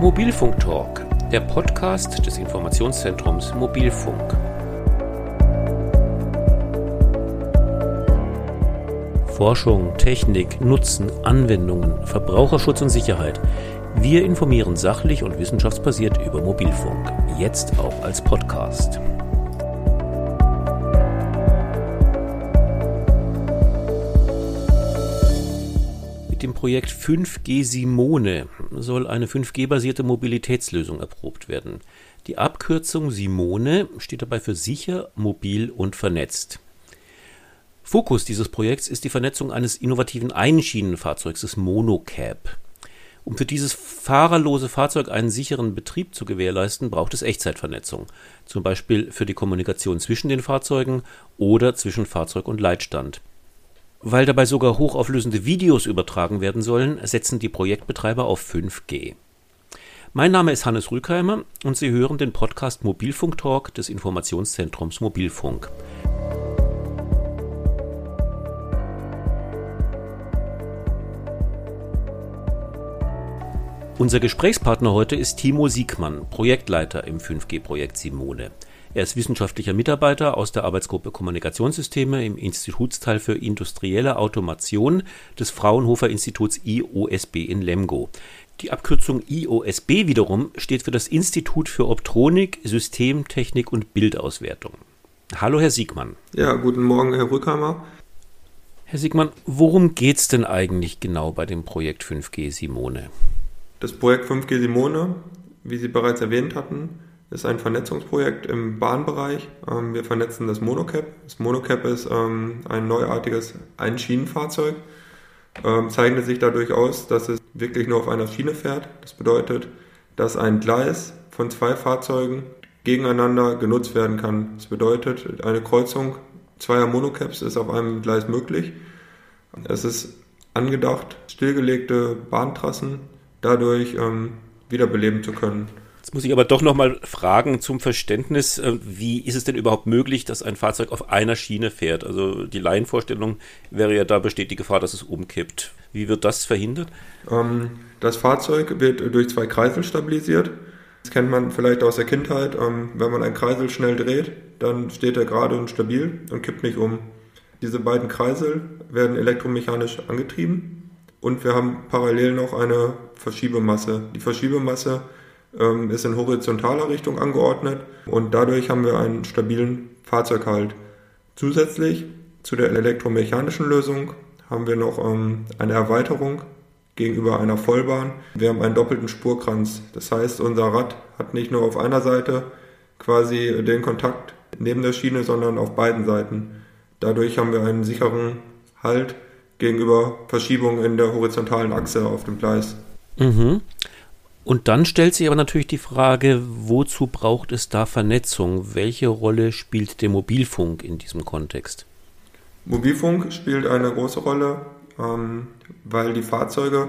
Mobilfunk Talk, der Podcast des Informationszentrums Mobilfunk. Forschung, Technik, Nutzen, Anwendungen, Verbraucherschutz und Sicherheit. Wir informieren sachlich und wissenschaftsbasiert über Mobilfunk, jetzt auch als Podcast. Mit dem Projekt 5G Simone soll eine 5G-basierte Mobilitätslösung erprobt werden. Die Abkürzung Simone steht dabei für sicher, mobil und vernetzt. Fokus dieses Projekts ist die Vernetzung eines innovativen Einschienenfahrzeugs, des Monocab. Um für dieses fahrerlose Fahrzeug einen sicheren Betrieb zu gewährleisten, braucht es Echtzeitvernetzung, zum Beispiel für die Kommunikation zwischen den Fahrzeugen oder zwischen Fahrzeug und Leitstand. Weil dabei sogar hochauflösende Videos übertragen werden sollen, setzen die Projektbetreiber auf 5G. Mein Name ist Hannes Rückheimer und Sie hören den Podcast Mobilfunk Talk des Informationszentrums Mobilfunk. Unser Gesprächspartner heute ist Timo Siegmann, Projektleiter im 5G-Projekt Simone. Er ist wissenschaftlicher Mitarbeiter aus der Arbeitsgruppe Kommunikationssysteme im Institutsteil für industrielle Automation des Fraunhofer Instituts IOSB in Lemgo. Die Abkürzung IOSB wiederum steht für das Institut für Optronik, Systemtechnik und Bildauswertung. Hallo, Herr Siegmann. Ja, guten Morgen, Herr Rückhammer. Herr Siegmann, worum geht es denn eigentlich genau bei dem Projekt 5G Simone? Das Projekt 5G Simone, wie Sie bereits erwähnt hatten, ist ein Vernetzungsprojekt im Bahnbereich. Ähm, wir vernetzen das Monocap. Das Monocap ist ähm, ein neuartiges Einschienenfahrzeug. Ähm, zeichnet sich dadurch aus, dass es wirklich nur auf einer Schiene fährt. Das bedeutet, dass ein Gleis von zwei Fahrzeugen gegeneinander genutzt werden kann. Das bedeutet, eine Kreuzung zweier Monocaps ist auf einem Gleis möglich. Es ist angedacht, stillgelegte Bahntrassen dadurch wiederbeleben zu können. Jetzt muss ich aber doch nochmal fragen zum Verständnis, äh, wie ist es denn überhaupt möglich, dass ein Fahrzeug auf einer Schiene fährt? Also die Laienvorstellung wäre ja, da besteht die Gefahr, dass es umkippt. Wie wird das verhindert? Ähm, das Fahrzeug wird durch zwei Kreisel stabilisiert. Das kennt man vielleicht aus der Kindheit. Ähm, wenn man einen Kreisel schnell dreht, dann steht er gerade und stabil und kippt nicht um. Diese beiden Kreisel werden elektromechanisch angetrieben und wir haben parallel noch eine Verschiebemasse. Die Verschiebemasse ähm, ist in horizontaler Richtung angeordnet und dadurch haben wir einen stabilen Fahrzeughalt. Zusätzlich zu der elektromechanischen Lösung haben wir noch ähm, eine Erweiterung gegenüber einer Vollbahn. Wir haben einen doppelten Spurkranz. Das heißt, unser Rad hat nicht nur auf einer Seite quasi den Kontakt neben der Schiene, sondern auf beiden Seiten. Dadurch haben wir einen sicheren Halt gegenüber Verschiebungen in der horizontalen Achse auf dem Gleis. Mhm. Und dann stellt sich aber natürlich die Frage, wozu braucht es da Vernetzung? Welche Rolle spielt der Mobilfunk in diesem Kontext? Mobilfunk spielt eine große Rolle, ähm, weil die Fahrzeuge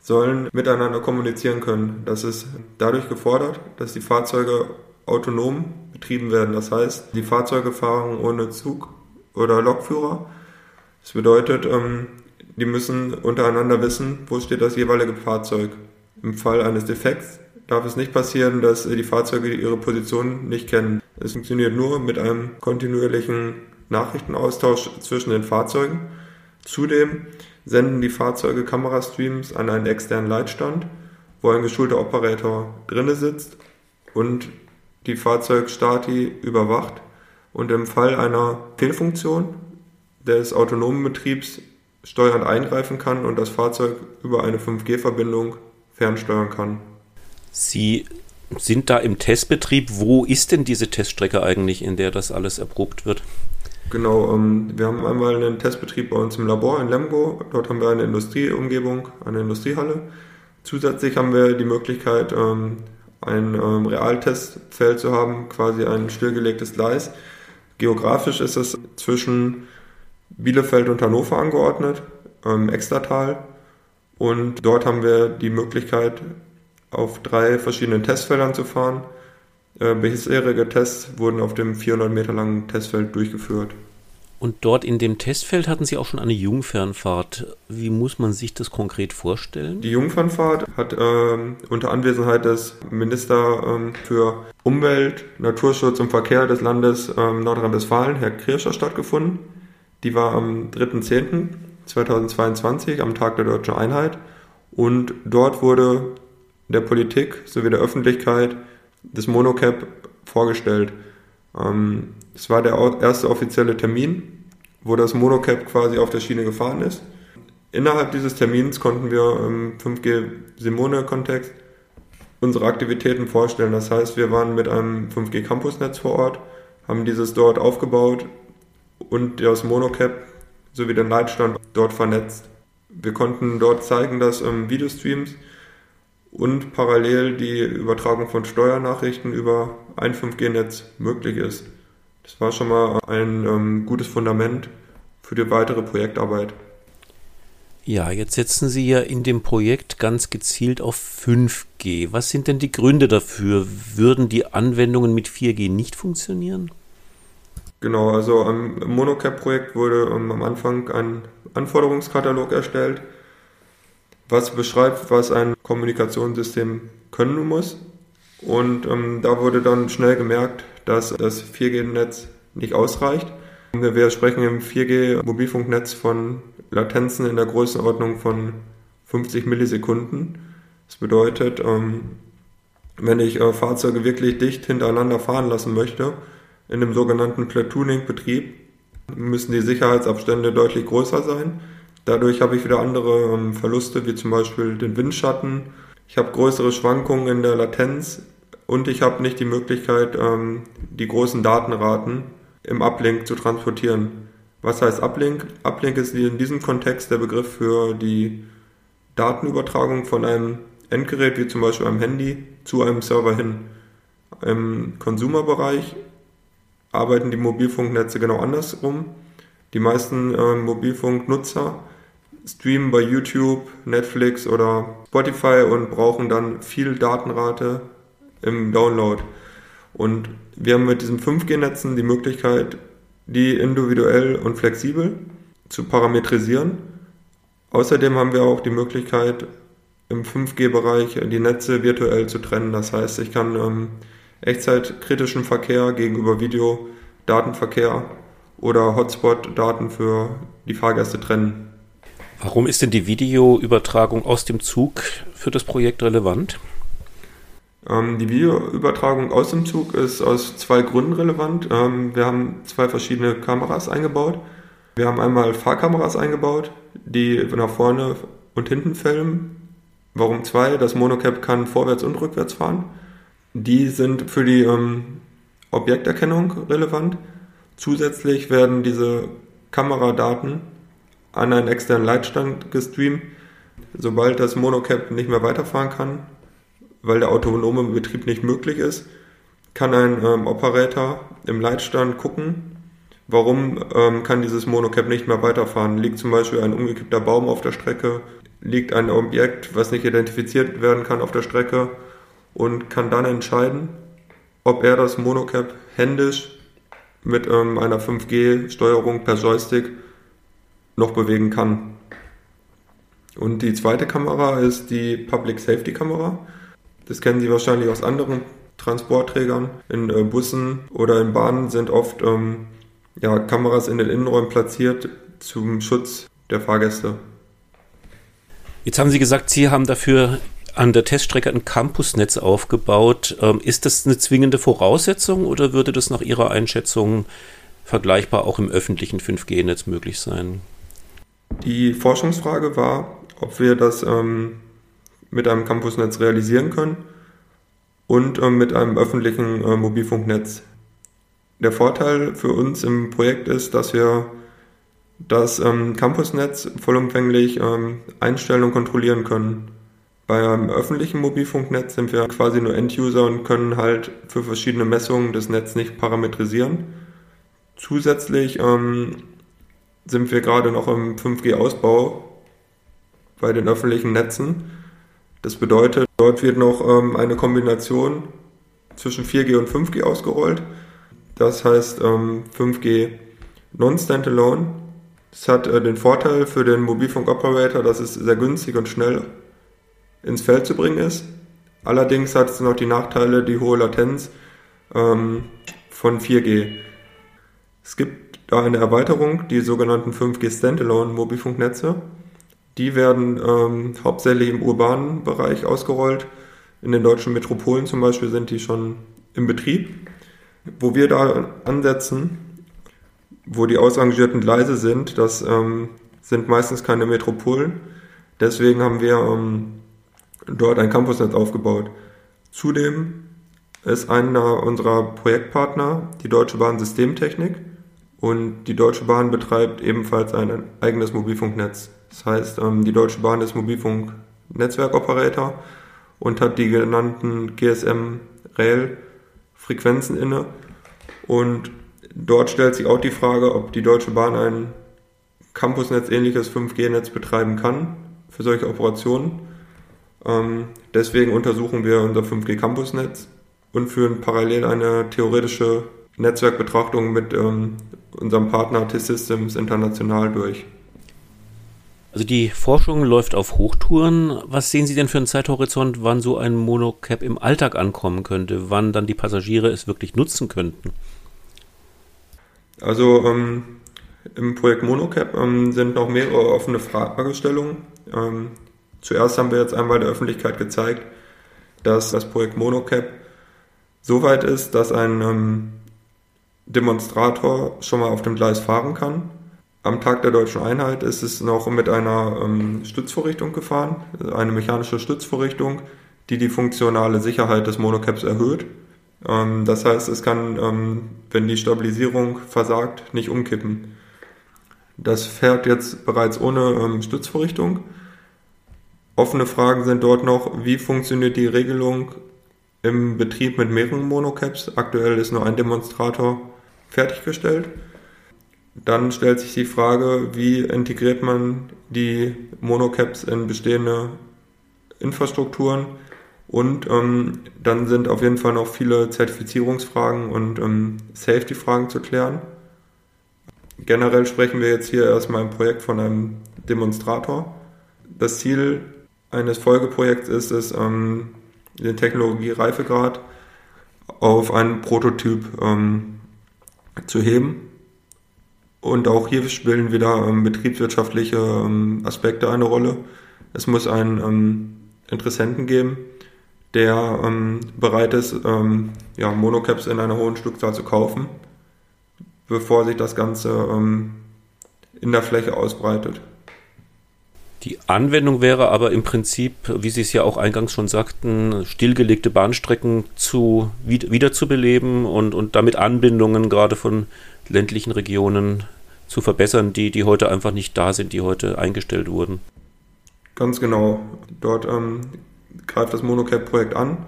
sollen miteinander kommunizieren können. Das ist dadurch gefordert, dass die Fahrzeuge autonom betrieben werden. Das heißt, die Fahrzeuge fahren ohne Zug oder Lokführer das bedeutet, ähm, die müssen untereinander wissen, wo steht das jeweilige Fahrzeug. Im Fall eines Defekts darf es nicht passieren, dass die Fahrzeuge ihre Position nicht kennen. Es funktioniert nur mit einem kontinuierlichen Nachrichtenaustausch zwischen den Fahrzeugen. Zudem senden die Fahrzeuge Kamerastreams an einen externen Leitstand, wo ein geschulter Operator drinne sitzt und die Fahrzeugstati überwacht und im Fall einer Fehlfunktion des autonomen Betriebs steuernd eingreifen kann und das Fahrzeug über eine 5G-Verbindung fernsteuern kann. Sie sind da im Testbetrieb. Wo ist denn diese Teststrecke eigentlich, in der das alles erprobt wird? Genau, ähm, wir haben einmal einen Testbetrieb bei uns im Labor in Lemgo. Dort haben wir eine Industrieumgebung, eine Industriehalle. Zusätzlich haben wir die Möglichkeit, ähm, ein ähm, Realtestfeld zu haben, quasi ein stillgelegtes Gleis. Geografisch ist es zwischen Bielefeld und Hannover angeordnet, ähm, Extratal. Und dort haben wir die Möglichkeit, auf drei verschiedenen Testfeldern zu fahren. Äh, bisherige Tests wurden auf dem 400 Meter langen Testfeld durchgeführt. Und dort in dem Testfeld hatten Sie auch schon eine Jungfernfahrt. Wie muss man sich das konkret vorstellen? Die Jungfernfahrt hat ähm, unter Anwesenheit des Minister ähm, für Umwelt, Naturschutz und Verkehr des Landes ähm, Nordrhein-Westfalen, Herr Kirscher, stattgefunden. Die war am 3.10.2022, am Tag der deutschen Einheit. Und dort wurde der Politik sowie der Öffentlichkeit das Monocap vorgestellt. Ähm, es war der erste offizielle Termin, wo das Monocap quasi auf der Schiene gefahren ist. Innerhalb dieses Termins konnten wir im 5G Simone-Kontext unsere Aktivitäten vorstellen. Das heißt, wir waren mit einem 5G Campusnetz vor Ort, haben dieses dort aufgebaut und das Monocap sowie den Leitstand dort vernetzt. Wir konnten dort zeigen, dass ähm, Videostreams und parallel die Übertragung von Steuernachrichten über ein 5G-Netz möglich ist. Das war schon mal ein ähm, gutes Fundament für die weitere Projektarbeit. Ja, jetzt setzen Sie ja in dem Projekt ganz gezielt auf 5G. Was sind denn die Gründe dafür? Würden die Anwendungen mit 4G nicht funktionieren? Genau, also im Monocap-Projekt wurde am Anfang ein Anforderungskatalog erstellt, was beschreibt, was ein Kommunikationssystem können muss. Und ähm, da wurde dann schnell gemerkt, dass das 4G-Netz nicht ausreicht. Wir sprechen im 4G-Mobilfunknetz von Latenzen in der Größenordnung von 50 Millisekunden. Das bedeutet, ähm, wenn ich äh, Fahrzeuge wirklich dicht hintereinander fahren lassen möchte, in dem sogenannten Platooning-Betrieb, müssen die Sicherheitsabstände deutlich größer sein. Dadurch habe ich wieder andere ähm, Verluste, wie zum Beispiel den Windschatten. Ich habe größere Schwankungen in der Latenz und ich habe nicht die Möglichkeit, ähm, die großen Datenraten im Uplink zu transportieren. Was heißt Uplink? Uplink ist in diesem Kontext der Begriff für die Datenübertragung von einem Endgerät, wie zum Beispiel einem Handy, zu einem Server hin. Im Konsumerbereich arbeiten die Mobilfunknetze genau andersrum. Die meisten äh, Mobilfunknutzer streamen bei YouTube, Netflix oder Spotify und brauchen dann viel Datenrate im Download. Und wir haben mit diesen 5G-Netzen die Möglichkeit, die individuell und flexibel zu parametrisieren. Außerdem haben wir auch die Möglichkeit, im 5G-Bereich die Netze virtuell zu trennen. Das heißt, ich kann ähm, echtzeitkritischen Verkehr gegenüber Video, Datenverkehr oder Hotspot-Daten für die Fahrgäste trennen. Warum ist denn die Videoübertragung aus dem Zug für das Projekt relevant? Ähm, die Videoübertragung aus dem Zug ist aus zwei Gründen relevant. Ähm, wir haben zwei verschiedene Kameras eingebaut. Wir haben einmal Fahrkameras eingebaut, die nach vorne und hinten filmen. Warum zwei? Das Monocap kann vorwärts und rückwärts fahren. Die sind für die ähm, Objekterkennung relevant. Zusätzlich werden diese Kameradaten an einen externen Leitstand gestreamt. Sobald das Monocap nicht mehr weiterfahren kann, weil der autonome Betrieb nicht möglich ist, kann ein ähm, Operator im Leitstand gucken, warum ähm, kann dieses Monocap nicht mehr weiterfahren. Liegt zum Beispiel ein umgekippter Baum auf der Strecke, liegt ein Objekt, was nicht identifiziert werden kann auf der Strecke und kann dann entscheiden, ob er das Monocap händisch mit ähm, einer 5G-Steuerung per Joystick noch bewegen kann. Und die zweite Kamera ist die Public Safety Kamera. Das kennen Sie wahrscheinlich aus anderen Transportträgern. In äh, Bussen oder in Bahnen sind oft ähm, ja, Kameras in den Innenräumen platziert zum Schutz der Fahrgäste. Jetzt haben Sie gesagt, Sie haben dafür an der Teststrecke ein Campusnetz aufgebaut. Ähm, ist das eine zwingende Voraussetzung oder würde das nach Ihrer Einschätzung vergleichbar auch im öffentlichen 5G-Netz möglich sein? Die Forschungsfrage war, ob wir das ähm, mit einem Campusnetz realisieren können und äh, mit einem öffentlichen äh, Mobilfunknetz. Der Vorteil für uns im Projekt ist, dass wir das ähm, Campusnetz vollumfänglich ähm, einstellen und kontrollieren können. Bei einem öffentlichen Mobilfunknetz sind wir quasi nur End-User und können halt für verschiedene Messungen das Netz nicht parametrisieren. Zusätzlich ähm, sind wir gerade noch im 5G-Ausbau bei den öffentlichen Netzen das bedeutet, dort wird noch ähm, eine Kombination zwischen 4G und 5G ausgerollt. Das heißt ähm, 5G non-standalone. Es hat äh, den Vorteil für den Mobilfunk-Operator, dass es sehr günstig und schnell ins Feld zu bringen ist. Allerdings hat es noch die Nachteile, die hohe Latenz ähm, von 4G. Es gibt da eine Erweiterung, die sogenannten 5G Standalone Mobilfunknetze. Die werden ähm, hauptsächlich im urbanen Bereich ausgerollt. In den deutschen Metropolen zum Beispiel sind die schon im Betrieb. Wo wir da ansetzen, wo die ausrangierten Gleise sind, das ähm, sind meistens keine Metropolen. Deswegen haben wir ähm, dort ein Campusnetz aufgebaut. Zudem ist einer unserer Projektpartner die Deutsche Bahn Systemtechnik und die Deutsche Bahn betreibt ebenfalls ein eigenes Mobilfunknetz. Das heißt, ähm, die Deutsche Bahn ist Mobilfunk-Netzwerkoperator und hat die genannten GSM-Rail-Frequenzen inne. Und dort stellt sich auch die Frage, ob die Deutsche Bahn ein Campusnetz ähnliches 5G-Netz betreiben kann für solche Operationen. Ähm, deswegen untersuchen wir unser 5G Campusnetz und führen parallel eine theoretische Netzwerkbetrachtung mit ähm, unserem Partner T-Systems international durch. Also die Forschung läuft auf Hochtouren. Was sehen Sie denn für einen Zeithorizont, wann so ein Monocap im Alltag ankommen könnte, wann dann die Passagiere es wirklich nutzen könnten? Also ähm, im Projekt Monocap ähm, sind noch mehrere offene Fragestellungen. Ähm, Zuerst haben wir jetzt einmal der Öffentlichkeit gezeigt, dass das Projekt Monocap so weit ist, dass ein ähm, Demonstrator schon mal auf dem Gleis fahren kann. Am Tag der deutschen Einheit ist es noch mit einer ähm, Stützvorrichtung gefahren, eine mechanische Stützvorrichtung, die die funktionale Sicherheit des Monocaps erhöht. Ähm, das heißt, es kann, ähm, wenn die Stabilisierung versagt, nicht umkippen. Das fährt jetzt bereits ohne ähm, Stützvorrichtung Offene Fragen sind dort noch, wie funktioniert die Regelung im Betrieb mit mehreren Monocaps. Aktuell ist nur ein Demonstrator fertiggestellt. Dann stellt sich die Frage, wie integriert man die Monocaps in bestehende Infrastrukturen. Und ähm, dann sind auf jeden Fall noch viele Zertifizierungsfragen und ähm, Safety-Fragen zu klären. Generell sprechen wir jetzt hier erstmal im Projekt von einem Demonstrator. Das Ziel eines Folgeprojekts ist es, ähm, den Technologiereifegrad auf einen Prototyp ähm, zu heben. Und auch hier spielen wieder ähm, betriebswirtschaftliche ähm, Aspekte eine Rolle. Es muss einen ähm, Interessenten geben, der ähm, bereit ist, ja, Monocaps in einer hohen Stückzahl zu kaufen, bevor sich das Ganze in der Fläche ausbreitet. Die Anwendung wäre aber im Prinzip, wie Sie es ja auch eingangs schon sagten, stillgelegte Bahnstrecken zu, wiederzubeleben und, und damit Anbindungen gerade von ländlichen Regionen zu verbessern, die, die heute einfach nicht da sind, die heute eingestellt wurden. Ganz genau. Dort ähm, greift das Monocap-Projekt an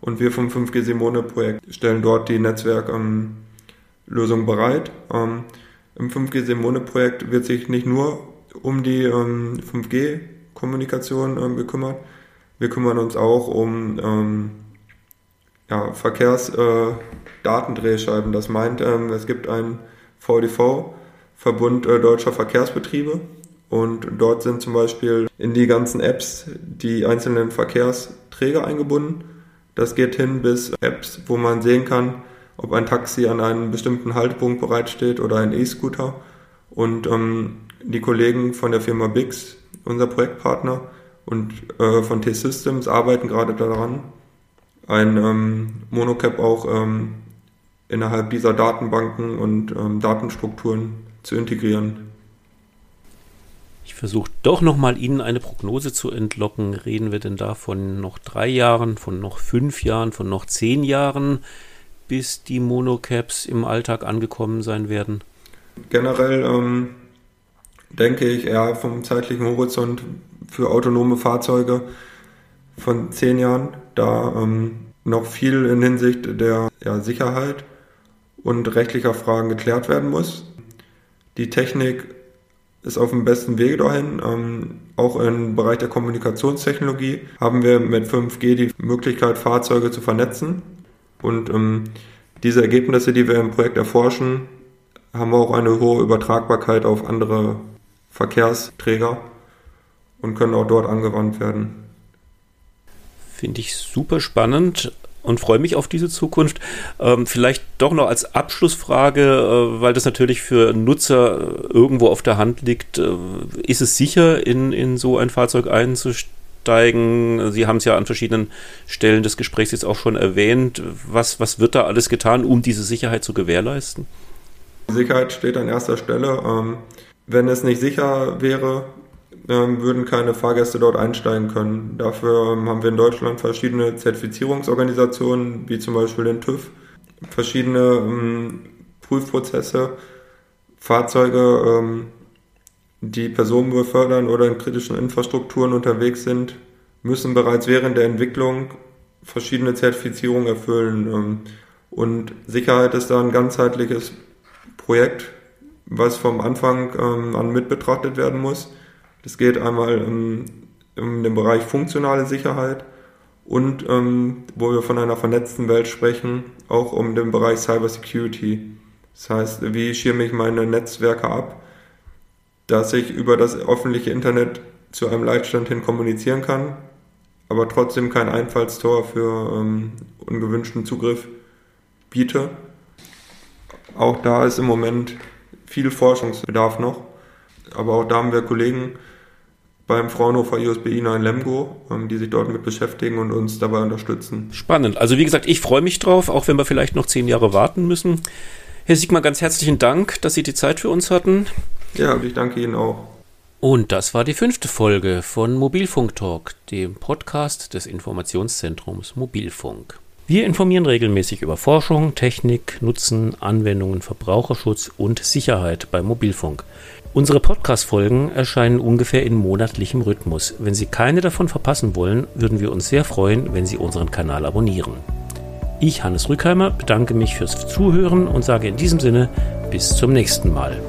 und wir vom 5G Simone-Projekt stellen dort die Netzwerklösung ähm, bereit. Ähm, Im 5G Simone-Projekt wird sich nicht nur um die ähm, 5G-Kommunikation ähm, gekümmert. Wir kümmern uns auch um ähm, ja, Verkehrsdatendrehscheiben. Äh, das meint, ähm, es gibt einen VDV, Verbund äh, Deutscher Verkehrsbetriebe. Und dort sind zum Beispiel in die ganzen Apps die einzelnen Verkehrsträger eingebunden. Das geht hin bis Apps, wo man sehen kann, ob ein Taxi an einem bestimmten Haltepunkt bereitsteht oder ein E-Scooter. Und ähm, die Kollegen von der Firma Bix, unser Projektpartner, und äh, von T-Systems arbeiten gerade daran, ein ähm, Monocap auch ähm, innerhalb dieser Datenbanken und ähm, Datenstrukturen zu integrieren. Ich versuche doch nochmal Ihnen eine Prognose zu entlocken. Reden wir denn da von noch drei Jahren, von noch fünf Jahren, von noch zehn Jahren, bis die Monocaps im Alltag angekommen sein werden? Generell ähm, denke ich, eher vom zeitlichen Horizont für autonome Fahrzeuge von zehn Jahren, da ähm, noch viel in Hinsicht der ja, Sicherheit und rechtlicher Fragen geklärt werden muss. Die Technik ist auf dem besten Wege dahin. Ähm, auch im Bereich der Kommunikationstechnologie haben wir mit 5G die Möglichkeit, Fahrzeuge zu vernetzen. Und ähm, diese Ergebnisse, die wir im Projekt erforschen, haben wir auch eine hohe Übertragbarkeit auf andere Verkehrsträger und können auch dort angewandt werden. Finde ich super spannend und freue mich auf diese Zukunft. Ähm, vielleicht doch noch als Abschlussfrage, äh, weil das natürlich für Nutzer irgendwo auf der Hand liegt. Äh, ist es sicher, in, in so ein Fahrzeug einzusteigen? Sie haben es ja an verschiedenen Stellen des Gesprächs jetzt auch schon erwähnt. Was, was wird da alles getan, um diese Sicherheit zu gewährleisten? Sicherheit steht an erster Stelle. Ähm, wenn es nicht sicher wäre, ähm, würden keine Fahrgäste dort einsteigen können. Dafür ähm, haben wir in Deutschland verschiedene Zertifizierungsorganisationen, wie zum Beispiel den TÜV, verschiedene ähm, Prüfprozesse, Fahrzeuge, die Personenmüll fördern oder in kritischen Infrastrukturen unterwegs sind, müssen bereits während der Entwicklung verschiedene Zertifizierungen erfüllen. Und Sicherheit ist da ein ganzheitliches Projekt, was vom Anfang an mit betrachtet werden muss. Das geht einmal um, um den Bereich funktionale Sicherheit und ähm, wo wir von einer vernetzten Welt sprechen, auch um den Bereich Cyber Security. Das heißt, wie schirme ich meine Netzwerke ab, dass ich über das öffentliche Internet zu einem Leitstand hin kommunizieren kann, aber trotzdem kein Einfallstor für ähm, ungewünschten Zugriff biete. Auch da ist im Moment viel Forschungsbedarf noch, aber auch da haben wir Kollegen, beim Fraunhofer ISBI in Lemgo, ähm, die sich dort mit beschäftigen und uns dabei unterstützen. Spannend. Also wie gesagt, ich freue mich drauf, auch wenn wir vielleicht noch zehn Jahre warten müssen. Herr Siegmann, ganz herzlichen Dank, dass Sie die Zeit für uns hatten. Ja, und ich danke Ihnen auch. Und das war die fünfte Folge von Mobilfunk Talk, dem Podcast des Informationszentrums Mobilfunk. Wir informieren regelmäßig über Forschung, Technik, Nutzen, Anwendungen, Verbraucherschutz und Sicherheit bei Mobilfunk. Unsere Podcast-Folgen erscheinen ungefähr in monatlichem Rhythmus. Wenn Sie keine davon verpassen wollen, würden wir uns sehr freuen, wenn Sie unseren Kanal abonnieren. Ich, Hannes Rückheimer, bedanke mich fürs Zuhören und sage in diesem Sinne bis zum nächsten Mal.